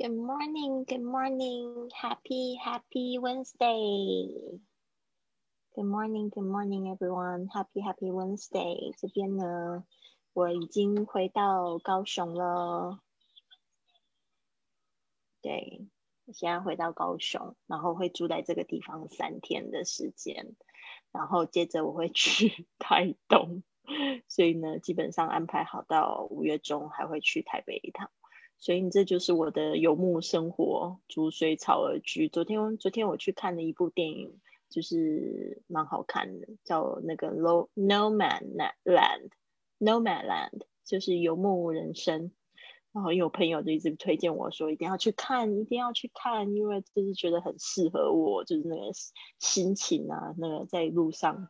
Good morning, good morning, happy, happy Wednesday. Good morning, good morning, everyone. Happy, happy Wednesday. 这边呢，我已经回到高雄了。对，我现在回到高雄，然后会住在这个地方三天的时间，然后接着我会去台东，所以呢，基本上安排好到五月中还会去台北一趟。所以你这就是我的游牧生活，逐水草而居。昨天，昨天我去看了一部电影，就是蛮好看的，叫那个《No No Man Land》，No Man Land，就是游牧人生。然后有朋友就一直推荐我说，一定要去看，一定要去看，因为就是觉得很适合我，就是那个心情啊，那个在路上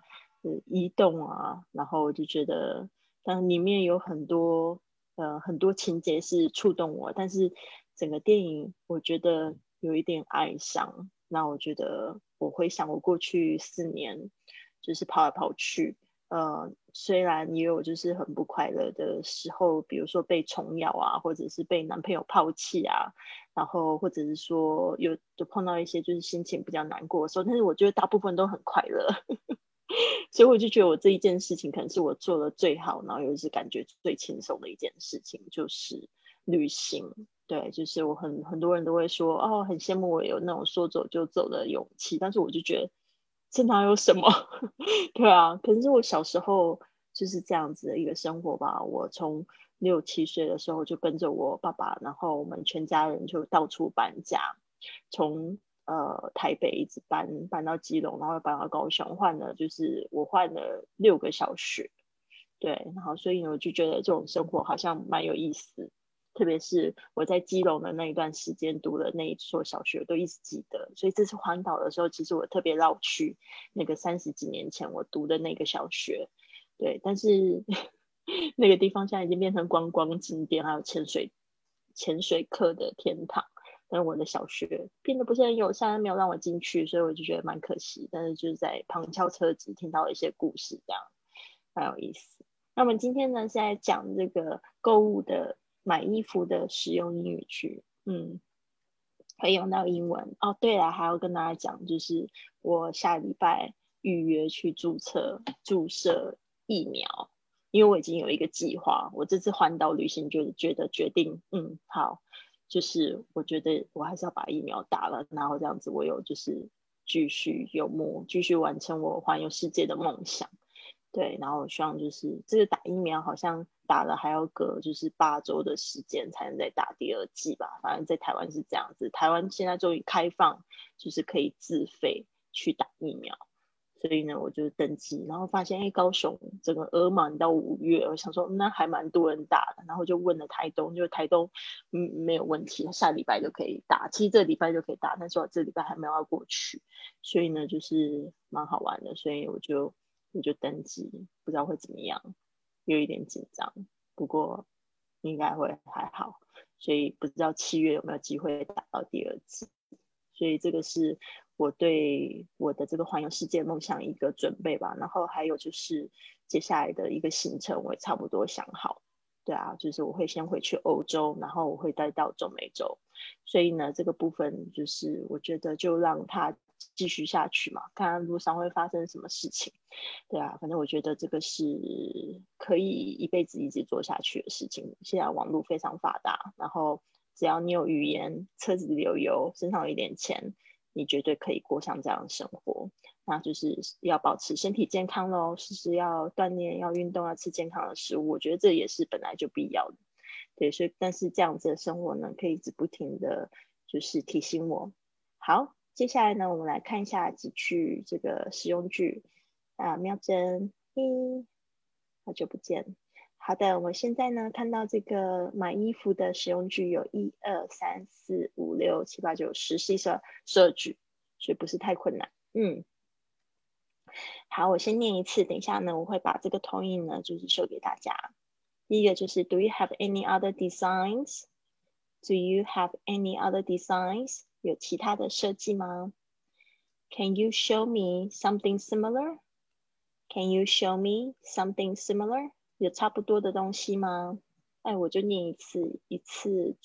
移动啊，然后我就觉得，但里面有很多。呃，很多情节是触动我，但是整个电影我觉得有一点哀伤。那我觉得我回想我过去四年，就是跑来跑去，呃，虽然也有就是很不快乐的时候，比如说被虫咬啊，或者是被男朋友抛弃啊，然后或者是说有就碰到一些就是心情比较难过的时候，但是我觉得大部分都很快乐。所以我就觉得我这一件事情可能是我做的最好，然后又是感觉最轻松的一件事情，就是旅行。对，就是我很很多人都会说，哦，很羡慕我有那种说走就走的勇气，但是我就觉得这哪有什么？对啊，可能是我小时候就是这样子的一个生活吧。我从六七岁的时候就跟着我爸爸，然后我们全家人就到处搬家，从。呃，台北一直搬搬到基隆，然后搬到高雄，换了就是我换了六个小学，对，然后所以我就觉得这种生活好像蛮有意思，特别是我在基隆的那一段时间读的那一所小学，都一直记得。所以这次环岛的时候，其实我特别绕去那个三十几年前我读的那个小学，对，但是 那个地方现在已经变成观光景点，还有潜水潜水课的天堂。但是我的小学变得不是很友善，没有让我进去，所以我就觉得蛮可惜。但是就是在旁敲侧击听到一些故事，这样蛮有意思。那我们今天呢是在讲这个购物的买衣服的使用英语句，嗯，会用到英文哦。对了，还要跟大家讲，就是我下礼拜预约去注册注射疫苗，因为我已经有一个计划。我这次环岛旅行就觉得决定，嗯，好。就是我觉得我还是要把疫苗打了，然后这样子我有就是继续游牧，继续完成我环游世界的梦想。对，然后我希望就是这个打疫苗好像打了还要隔就是八周的时间才能再打第二剂吧，反正在台湾是这样子。台湾现在终于开放，就是可以自费去打疫苗。所以呢，我就登记，然后发现哎，高雄整个额满到五月，我想说那还蛮多人打的，然后就问了台东，就台东嗯没有问题，下礼拜就可以打，其实这礼拜就可以打，但是我这礼拜还没有要过去，所以呢就是蛮好玩的，所以我就我就登记，不知道会怎么样，有一点紧张，不过应该会还好，所以不知道七月有没有机会打到第二次，所以这个是。我对我的这个环游世界梦想一个准备吧，然后还有就是接下来的一个行程，我也差不多想好。对啊，就是我会先回去欧洲，然后我会再到中美洲。所以呢，这个部分就是我觉得就让它继续下去嘛，看看路上会发生什么事情。对啊，反正我觉得这个是可以一辈子一直做下去的事情。现在网络非常发达，然后只要你有语言，车子里有油，身上有一点钱。你绝对可以过上这样的生活，那就是要保持身体健康喽，时时要锻炼、要运动、要吃健康的食物。我觉得这也是本来就必要的，对。所以，但是这样子的生活呢，可以一直不停的就是提醒我。好，接下来呢，我们来看一下几句这个实用句啊，喵真，嘿，好久不见。好的，我们现在呢看到这个买衣服的使用句有一二三四五六七八九十十一十二十二句，所以不是太困难。嗯，好，我先念一次，等一下呢我会把这个投影呢就是秀给大家。第一个就是 Do you have any other designs? Do you have any other designs? 有其他的设计吗？Can you show me something similar? Can you show me something similar? 有差不多的东西吗？哎，我就念一次，一次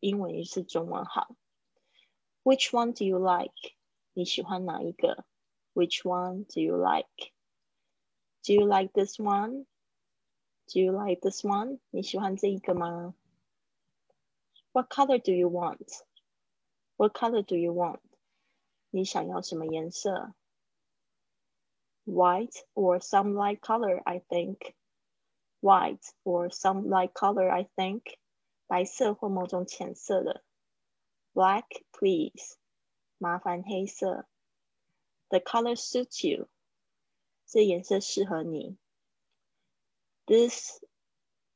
英文也是中文好。Which one do you like？你喜欢哪一个？Which one do you like? Do you like this one? Do you like this one? 你喜欢这一个吗？What color do you want? What color do you want? 你想要什么颜色？White or some light color, I think. White or some light color, I think. 白色或某种浅色的。Black, please. 麻烦黑色。The color suits you. 这颜色适合你。This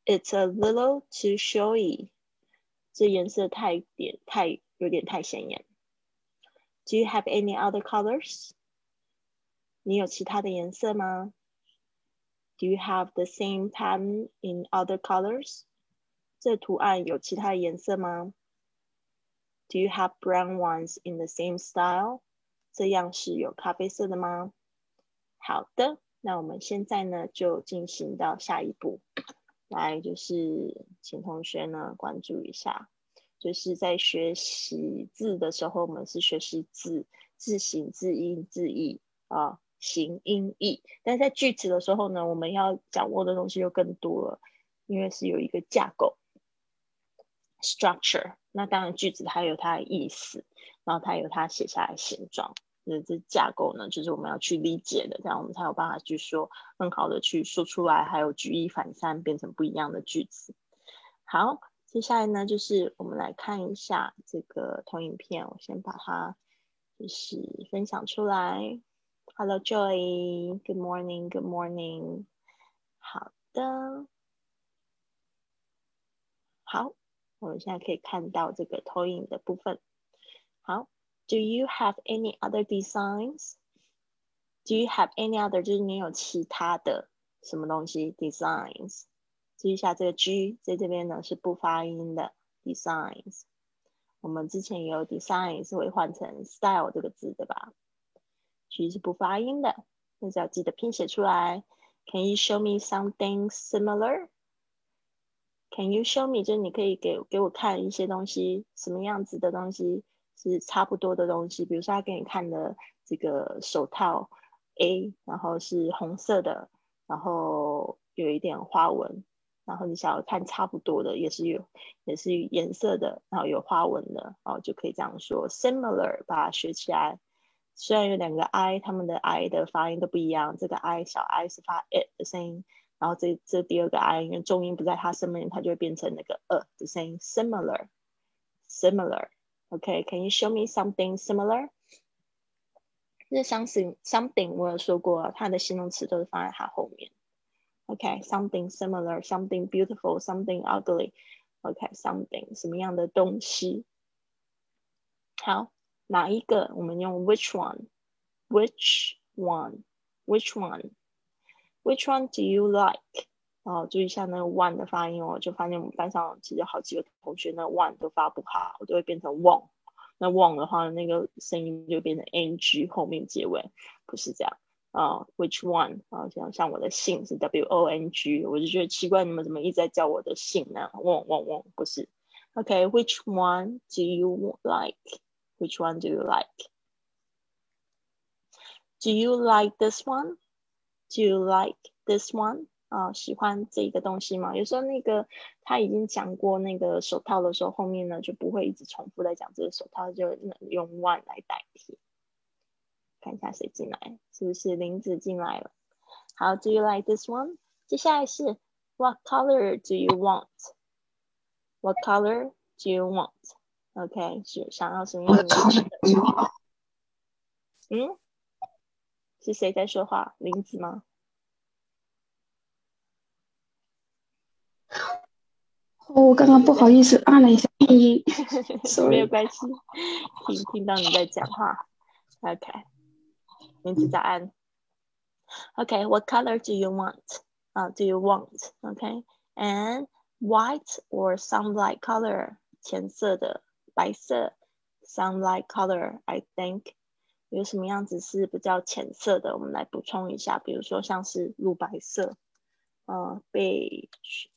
it's a little too showy. 这颜色太点太有点太显眼。Do you have any other colors? 你有其他的颜色吗 ？Do you have the same pattern in other colors? 这图案有其他颜色吗？Do you have brown ones in the same style? 这样是有咖啡色的吗？好的，那我们现在呢就进行到下一步，来就是请同学呢关注一下，就是在学习字的时候，我们是学习字字形、字音、字义啊，形、音、义。但在句子的时候呢，我们要掌握的东西就更多了，因为是有一个架构 （structure）。那当然句子它有它的意思，然后它有它写下来形状。那这架构呢，就是我们要去理解的，这样我们才有办法去说，更好的去说出来，还有举一反三，变成不一样的句子。好，接下来呢，就是我们来看一下这个投影片，我先把它就是分享出来。Hello Joy，Good morning，Good morning。好的，好，我们现在可以看到这个投影的部分。好。Do you have any other designs? Do you have any other？就是你有其他的什么东西？Designs，注意一下这个 G 在这边呢是不发音的 designs。我们之前也有 designs 会换成 style 这个字，对吧？G 是不发音的，那只要记得拼写出来。Can you show me something similar? Can you show me？就是你可以给给我看一些东西，什么样子的东西？是差不多的东西，比如说他给你看的这个手套 A，然后是红色的，然后有一点花纹，然后你想要看差不多的，也是有也是颜色的，然后有花纹的，哦，就可以这样说 similar，把它学起来。虽然有两个 I，他们的 I 的发音都不一样，这个 I 小 I 是发 it 的声音，然后这这第二个 I 因为重音不在它上面，它就会变成那个呃的声音 similar，similar。OK，can you show me something similar？这 something something 我有说过，它的形容词都是放在它后面。OK，something similar, something beautiful, something ugly。OK，something 什么样的东西？好，哪一个？我们用 which one? Which one? Which one? Which one do you like? 哦，注意一下那个 one 的发音哦，就发现我们班上其实好几个同学那 one 都发不好，都会变成 won。那 won 的话，那个声音就变成 ng 后面结尾，不是这样啊。Which one 啊？像像我的姓是 w o n g，我就觉得奇怪，你们怎么一直在叫我的姓呢？won won won 不是。OK，which one do you like？like？Which one do you like？Do you like this one？Do you like this one？啊，喜欢这个东西吗？有时候那个他已经讲过那个手套的时候，后面呢就不会一直重复在讲这个手套，就能用 one 来代替。看一下谁进来，是不是林子进来了？好，Do you like this one？接下来是 What color do you want？What color do you want？OK，是想要什么样的颜色？嗯，是谁在说话？林子吗？哦，我刚刚不好意思按了一下静音，没有关系，听听到你在讲话。OK，名字在按。OK，What color do you want？啊，Do you want？OK，and white or some light color？浅色的， 白色，some light color，I think。有什么样子是比较浅色的？我们来补充一下，比如说像是乳白色，呃，beige。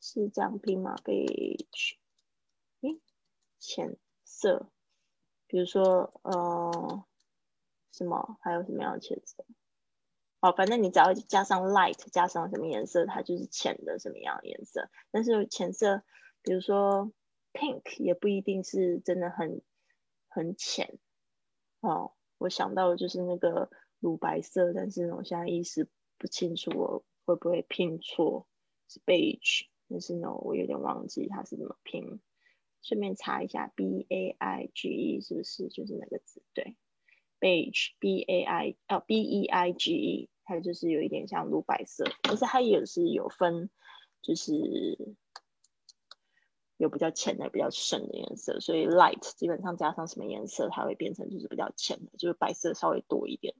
是这样拼吗？beige，诶，浅色，比如说呃什么，还有什么样的浅色？哦，反正你只要加上 light，加上什么颜色，它就是浅的什么样的颜色。但是浅色，比如说 pink，也不一定是真的很很浅。哦，我想到的就是那个乳白色，但是我现在意识不清楚我会不会拼错，是 beige，但是呢，我有点忘记它是怎么拼。顺便查一下 b a i g e 是不是就是那个字？对，beige b a i 哦 b e i g e，它就是有一点像乳白色，但是它也是有分，就是有比较浅的、比较深的颜色。所以 light 基本上加上什么颜色，它会变成就是比较浅的，就是白色稍微多一点。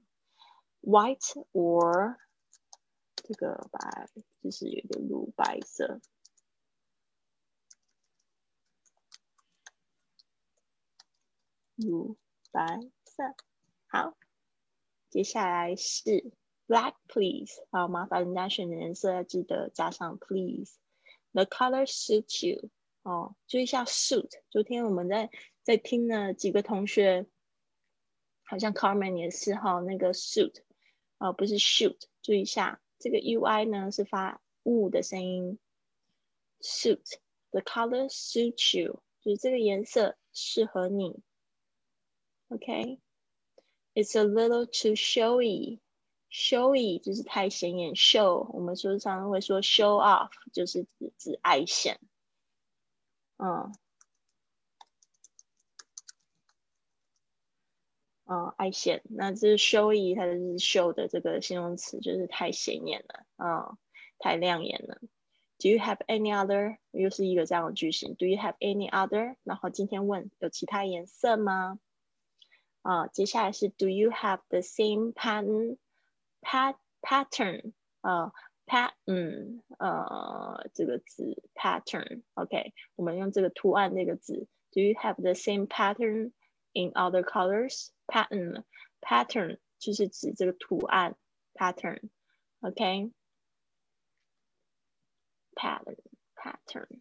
white or 这个白就是有点乳白色。乳白色，好，接下来是 black please，好，麻烦人家选的颜色要记得加上 please。The color suits you，哦，注意一下 suit。昨天我们在在听呢，几个同学，好像 Carmen 也是哈，那个 suit，哦，不是 shoot，注意一下这个 u i 呢是发 u 的声音，suit，the color suits you，就是这个颜色适合你。OK，It's a little too showy. Showy 就是太显眼，show 我们说常常会说 show off，就是指指爱显。嗯，嗯，爱显。那这是 showy，它是 show 的这个形容词，就是太显眼了，嗯，太亮眼了。Do you have any other？又是一个这样的句型。Do you have any other？然后今天问有其他颜色吗？啊，接下来是 Do you have the same pattern? Pat pattern 啊 ，pattern 呃这个字 pattern，OK，我们用这个图案这个字。Do you have the same pattern in other colors? Pattern pattern 就是指这个图案 pattern，OK？Pattern pattern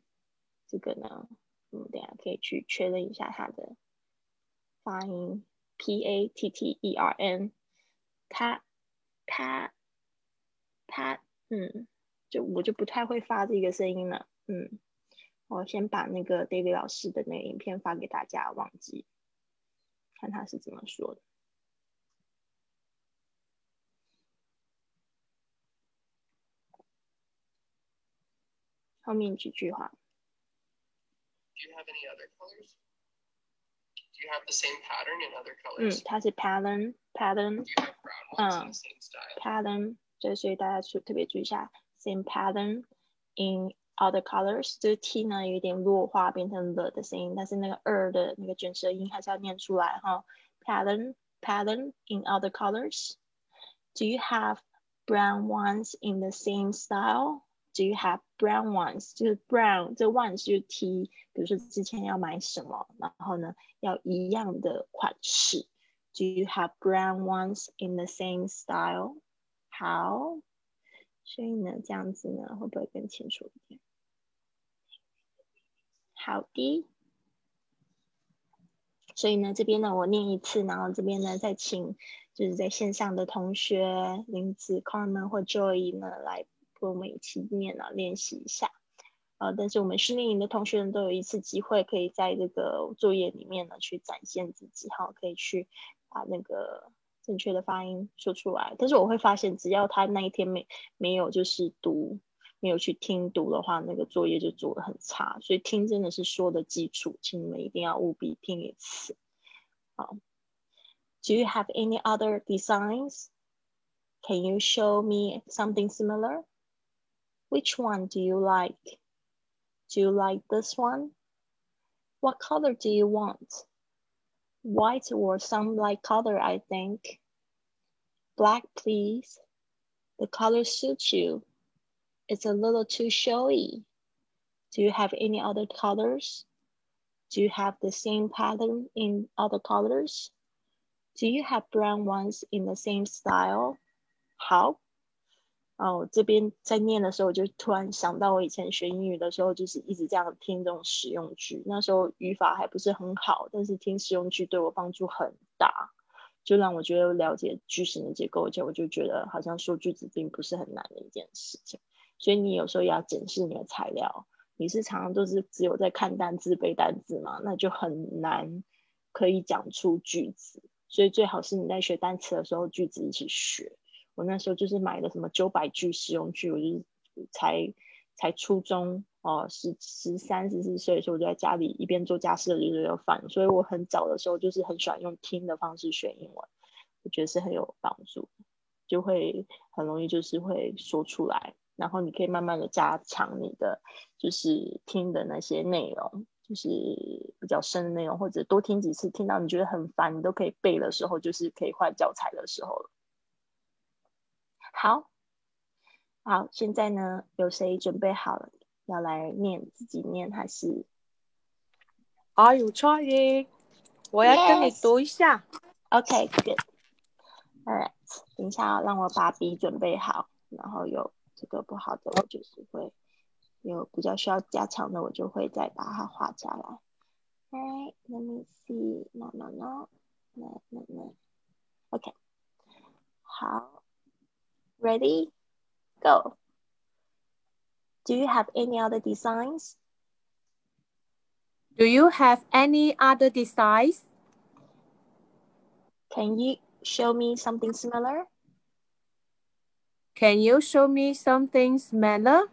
这个呢，我们等下可以去确认一下它的发音。P A T T E R N，他他他， 嗯，就我就不太会发这个声音了，嗯，我先把那个 David 老师的那个影片发给大家，忘记看他是怎么说的。后面几句话。Do you have the same pattern in other colors? 嗯，它是 pattern pattern，嗯，pattern，就所以大家注特别注意一下，same pattern in other colors。这个 t 呢有一点弱化，变成了的声音，但是那个 er 的那个卷舌音还是要念出来哈。pattern pattern in other colors. Do you have brown ones in the same style? Do you have brown ones？就是 brown 这 ones 就是 T，比如说之前要买什么，然后呢要一样的款式。Do you have brown ones in the same style？ 好，所以呢这样子呢会不会更清楚一点？好的。所以呢这边呢我念一次，然后这边呢再请就是在线上的同学林子、Carmen 或 Joy 呢来。跟我们一起念啊，练习一下。呃，但是我们训练营的同学呢都有一次机会，可以在这个作业里面呢去展现自己，哈，可以去把那个正确的发音说出来。但是我会发现，只要他那一天没没有就是读，没有去听读的话，那个作业就做的很差。所以听真的是说的基础，请你们一定要务必听一次。好，Do you have any other designs? Can you show me something similar? Which one do you like? Do you like this one? What color do you want? White or some light color, I think. Black, please. The color suits you. It's a little too showy. Do you have any other colors? Do you have the same pattern in other colors? Do you have brown ones in the same style? How? 哦，这边在念的时候，我就突然想到我以前学英语的时候，就是一直这样听这种实用句。那时候语法还不是很好，但是听实用句对我帮助很大，就让我觉得了解句型的结构，而且我就觉得好像说句子并不是很难的一件事情。所以你有时候也要检视你的材料，你是常常都是只有在看单字背单字嘛，那就很难可以讲出句子。所以最好是你在学单词的时候，句子一起学。我那时候就是买的什么九百句实用句，我就是才才初中哦，十十三十四岁的时候，我就在家里一边做家事的就是有饭，所以我很早的时候就是很喜欢用听的方式学英文，我觉得是很有帮助，就会很容易就是会说出来，然后你可以慢慢的加强你的就是听的那些内容，就是比较深的内容，或者多听几次，听到你觉得很烦，你都可以背的时候，就是可以换教材的时候了。好，好，现在呢，有谁准备好了要来念自己念还是？Are you trying？我要跟你读一下。OK，good。Alright，等一下，让我把笔准备好，然后有这个不好的，我就是会有比较需要加强的，我就会再把它画下来。Alright，let me see。No，no，no，no，no，no。OK，好。Ready? Go. Do you have any other designs? Do you have any other designs? Can you show me something similar? Can you show me something similar?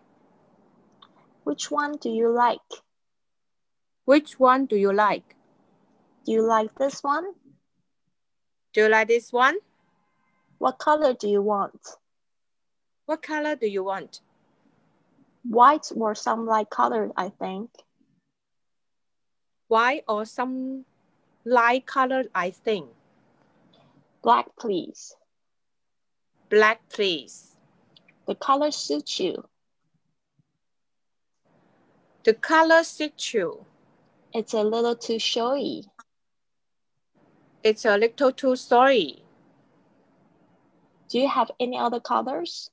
Which one do you like? Which one do you like? Do you like this one? Do you like this one? What color do you want? What color do you want? White or some light color, I think. White or some light color, I think. Black, please. Black, please. The color suits you. The color suits you. It's a little too showy. It's a little too showy. Do you have any other colors?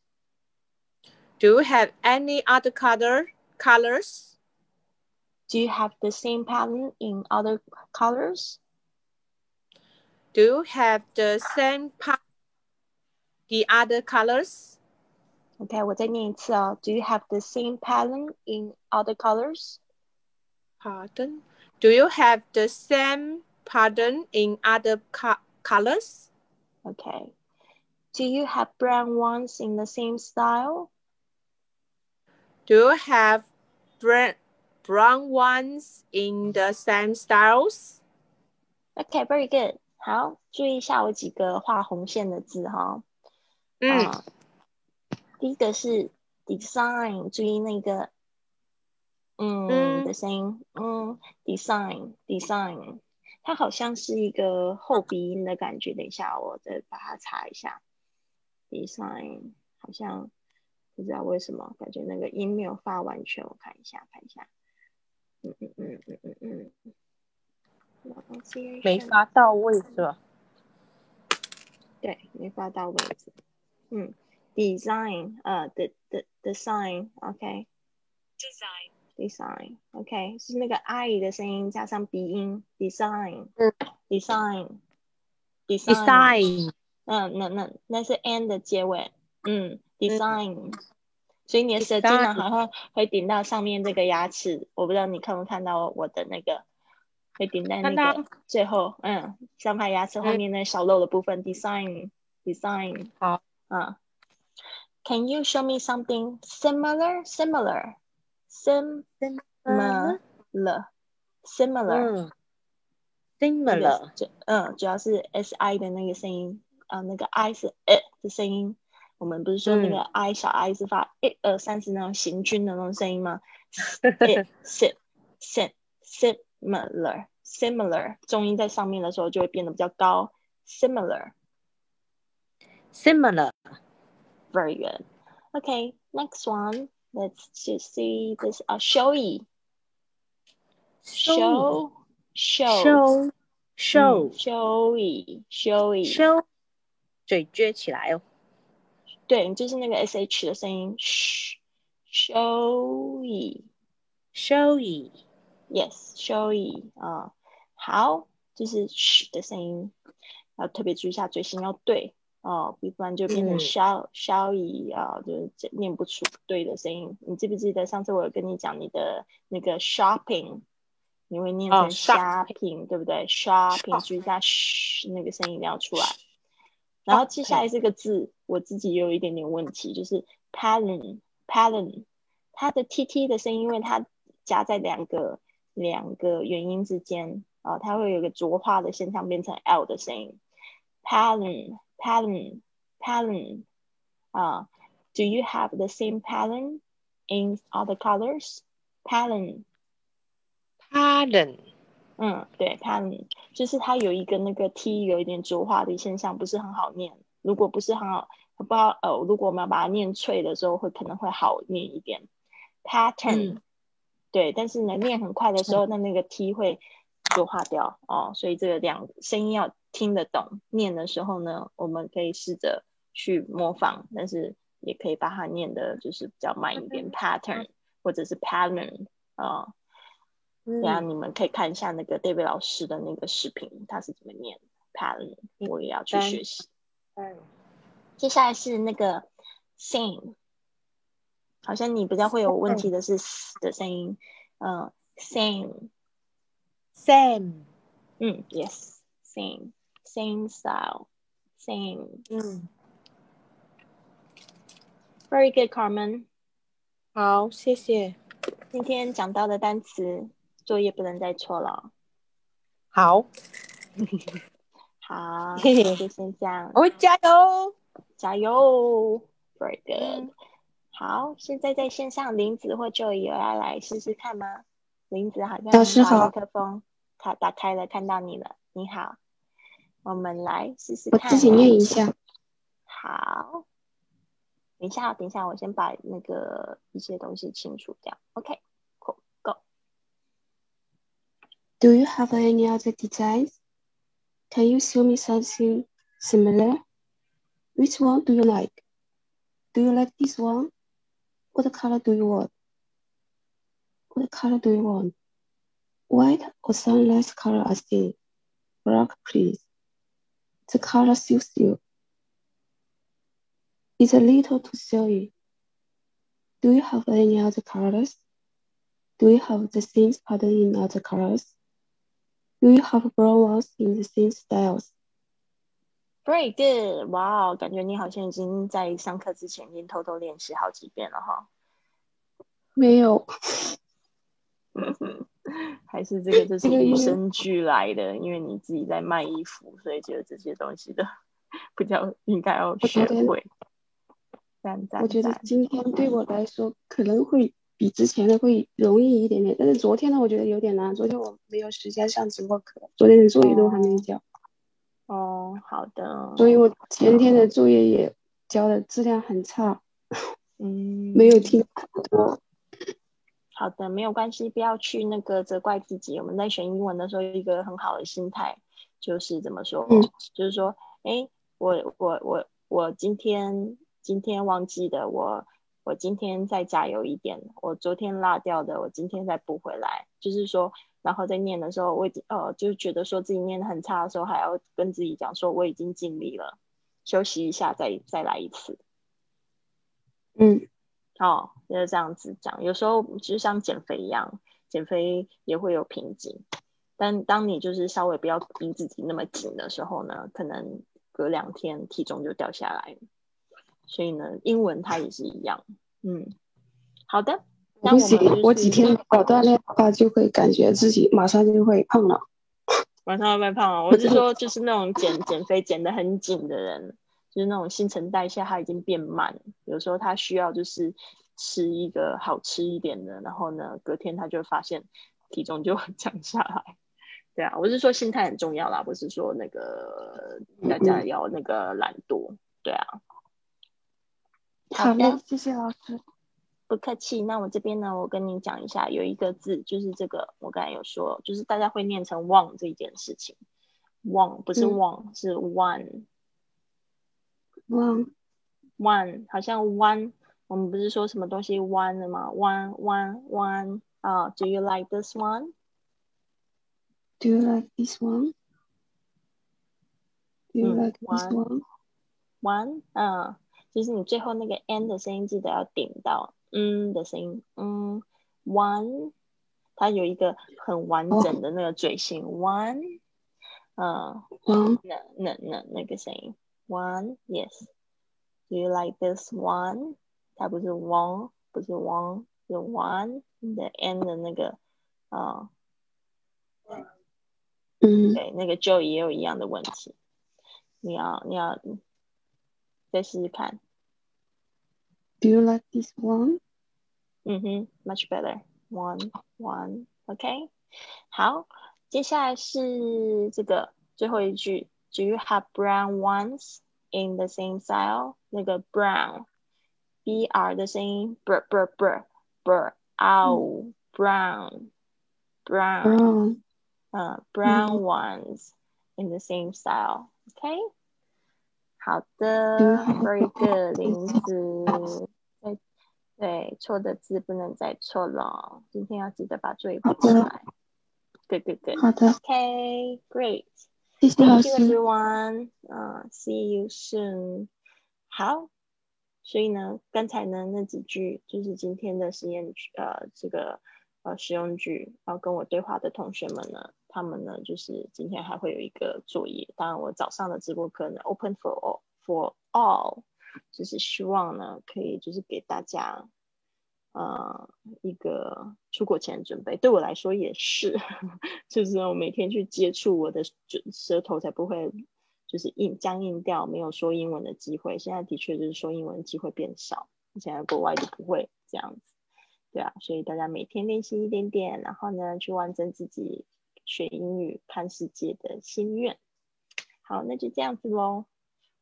Do you have any other color colors? Do you have the same pattern in other colors? Do you have the same pattern the other colors? Okay, 我再念一次哦。Do you have the same pattern in other colors? Pardon? Do you have the same pattern in other co colors? Okay. Do you have brown ones in the same style? Do you have brown brown ones in the same styles? Okay, very good. 好，注意一下我几个画红线的字哈。嗯，啊第一个是 design，注意那个嗯嗯的声音，嗯，design design，它好像是一个后鼻音的感觉。等一下，我再把它查一下。design 好像不知道为什么，感觉那个音没有发完全。我看一下，看一下。嗯嗯嗯嗯嗯嗯。没发到位是吧？对，没发到位置。嗯，design，呃，the the design，OK。design。design，OK，是那个 i 的声音加上鼻音，design。嗯。design。Design。嗯，那那那是 n 的结尾。嗯，design。所以你的舌尖呢好像会顶到上面这个牙齿，我不知道你看不看到我的那个，会顶在那个最后，嗯，上排牙齿后面那小肉的部分，design，design。好，嗯，Can you show me something similar? Similar, similar, similar. 嗯，similar。主嗯，主要是 s i 的那个声音，啊，那个 i 是 e 的声音。我们不是说那个 i 小 i 是发一二三是那种行军的那种声音吗 sim sim similar similar 重音在上面的时候就会变得比较高。similar similar. very good. Okay, next one. Let's just see this. Uh, showy. Show. Show. show show 嗯 showy showy show 嘴撅起来哦。对，就是那个 sh 的声音，showy。showy Yes, showy 啊、好，就是嘘的声音，要特别注意一下嘴型要对哦，不然就变成嗯 show showy 啊、就是念不出对的声音。你记不记得上次我有跟你讲你的那个 shopping，你会念哦成 shopping 对不对？shopping，注意一下嘘那个声音一定要出来。然后接下来这个字，我自己也有一点点问题，就是 pattern pattern，它的 t t 的声音，因为它夹在两个两个元音之间啊、它会有个浊化的现象，变成 l 的声音。pattern pattern pattern 啊、d o you have the same pattern in other colors? pattern Palin，嗯，对，pattern 就是它有一个那个 t 有一点浊化的现象，不是很好念。如果不是很好，不知道呃，如果我们要把它念脆的时候，会可能会好念一点。pattern，、嗯对，但是呢，念很快的时候，那那个 t 会弱化掉哦，所以这个两声音要听得懂。念的时候呢，我们可以试着去模仿，但是也可以把它念的就是比较慢一点，pattern 或者是 pattern 啊、等下嗯你们可以看一下那个 David 老师的那个视频，他是怎么念 pattern，我也要去学习。嗯接下来是那个 sing，好像你比较会有问题的是的声音，嗯，sing，same，嗯，yes，same，same style，same，。嗯。Very good, Carmen。好谢谢。今天讲到的单词，作业不能再错了。好。好，嘿嘿。就先这样。我会加油加油，very good、嗯好，现在在线上，林子或 Joy 有要来试试看吗？林子好像老师把好麦克风卡打开了，看到你了，你好，我们来试试看。我自己念一下。好，等一下，等一下，我先把那个一些东西清除掉。OK，cool，go、Do you have any other designs? Can you show me something similar? Which one do you like? Do you like this one? What color do you want? What color do you want? White or sunlight color I see. Black, please. The color suits you. It's a little too silly. Do you have any other colors? Do you have the same pattern in other colors? Do you have brown ones in the same styles? Very good，哇哦，感觉你好像已经在上课之前已经偷偷练习好几遍了哈。没有，还是这个就是与生俱来的，因为你自己在卖衣服，所以觉得这些东西的 比较应该要学会。赞赞我觉得今天对我来说可能会比之前的会容易一点点，但是昨天呢，我觉得有点难。昨天我没有时间上直播课，昨天的作业都还没交，哦，好的，所以我前天的作业也交的质量很差，嗯，没有听很多。好的，没有关系，不要去那个责怪自己。我们在学英文的时候，有一个很好的心态就是怎么说？嗯就是说，哎，我我我我今天今天忘记的，我我今天再加油一点。我昨天落掉的，我今天再补回来。就是说，然后在念的时候，我已经呃，就是觉得说自己念的很差的时候，还要跟自己讲说我已经尽力了，休息一下再再来一次。嗯，哦，就是这样子讲。有时候就像减肥一样，减肥也会有瓶颈。但当你就是稍微不要逼自己那么紧的时候呢，可能隔两天体重就掉下来了。所以呢，英文它也是一样。嗯，好的。那我几我几天搞锻炼的话，就会感觉自己马上就会胖了。马上会变胖啊！我是说，就是那种减减肥减得很紧的人，就是那种新陈代谢它已经变慢，有时候他需要就是吃一个好吃一点的，然后呢，隔天他就发现体重就 降下来。对啊，我是说心态很重要啦，不是说那个大家要那个懒惰。对啊，好的的，谢谢老师。不客气。那我这边呢，我跟你讲一下，有一个字就是这个，我刚才有说，就是大家会念成忘这一件事情，忘不是嗯忘，是 one。忘 one 好像 one，我们不是说什么东西 one 的吗？one one one 啊、d o you like this one？Do you like this one? Do you 嗯 like this one one? one，嗯，就是你最后那个 n 的声音记得要顶到嗯的声音，嗯，one，它有一个很完整的那个嘴型、one，嗯，One. 那那那那个声音，one，yes。Do you like this one？它不是 one，不是 one，是 one，你的 n 的那个，呃，嗯对，那个 Joe 也有一样的问题。你要你要再试试看。Do you like this one? 嗯哼，much better. One, one, OK。好，接下来是这个最后一句。Do you have brown ones in the same style？那个 brown，b r 的声音，br br br br ow brown brown， Brown. 嗯，brown ones in the same style。OK。 好的 have，very good，brown 林子。对对，错的字不能再错了，今天要记得把作业补起来。Good, good, good. 好的，Okay, great. 谢谢老 Thank you, 师。everyone. 嗯、see you soon. 好，所以呢，刚才呢那几句就是今天的实验句，呃，这个呃实用句，然后跟我对话的同学们呢，他们呢就是今天还会有一个作业。当然，我早上的直播课呢，open for all for all，就是希望呢可以就是给大家。呃，一个出国前的准备，对我来说也是，就是我每天去接触我的嘴舌头，才不会就是硬僵硬掉，没有说英文的机会。现在的确就是说英文机会变少，现在国外就不会这样子，对啊，所以大家每天练习一点点，然后呢，去完成自己学英语、看世界的心愿。好，那就这样子喽，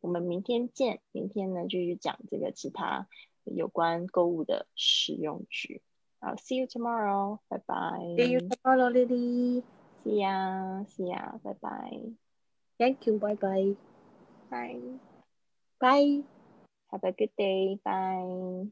我们明天见。明天呢，继续讲这个其他有关购物的实用句。好，see you tomorrow，拜拜。See you tomorrow, Lily. See ya, see ya，拜拜，Thank you. Bye bye. 拜。Bye. Have a good day, bye.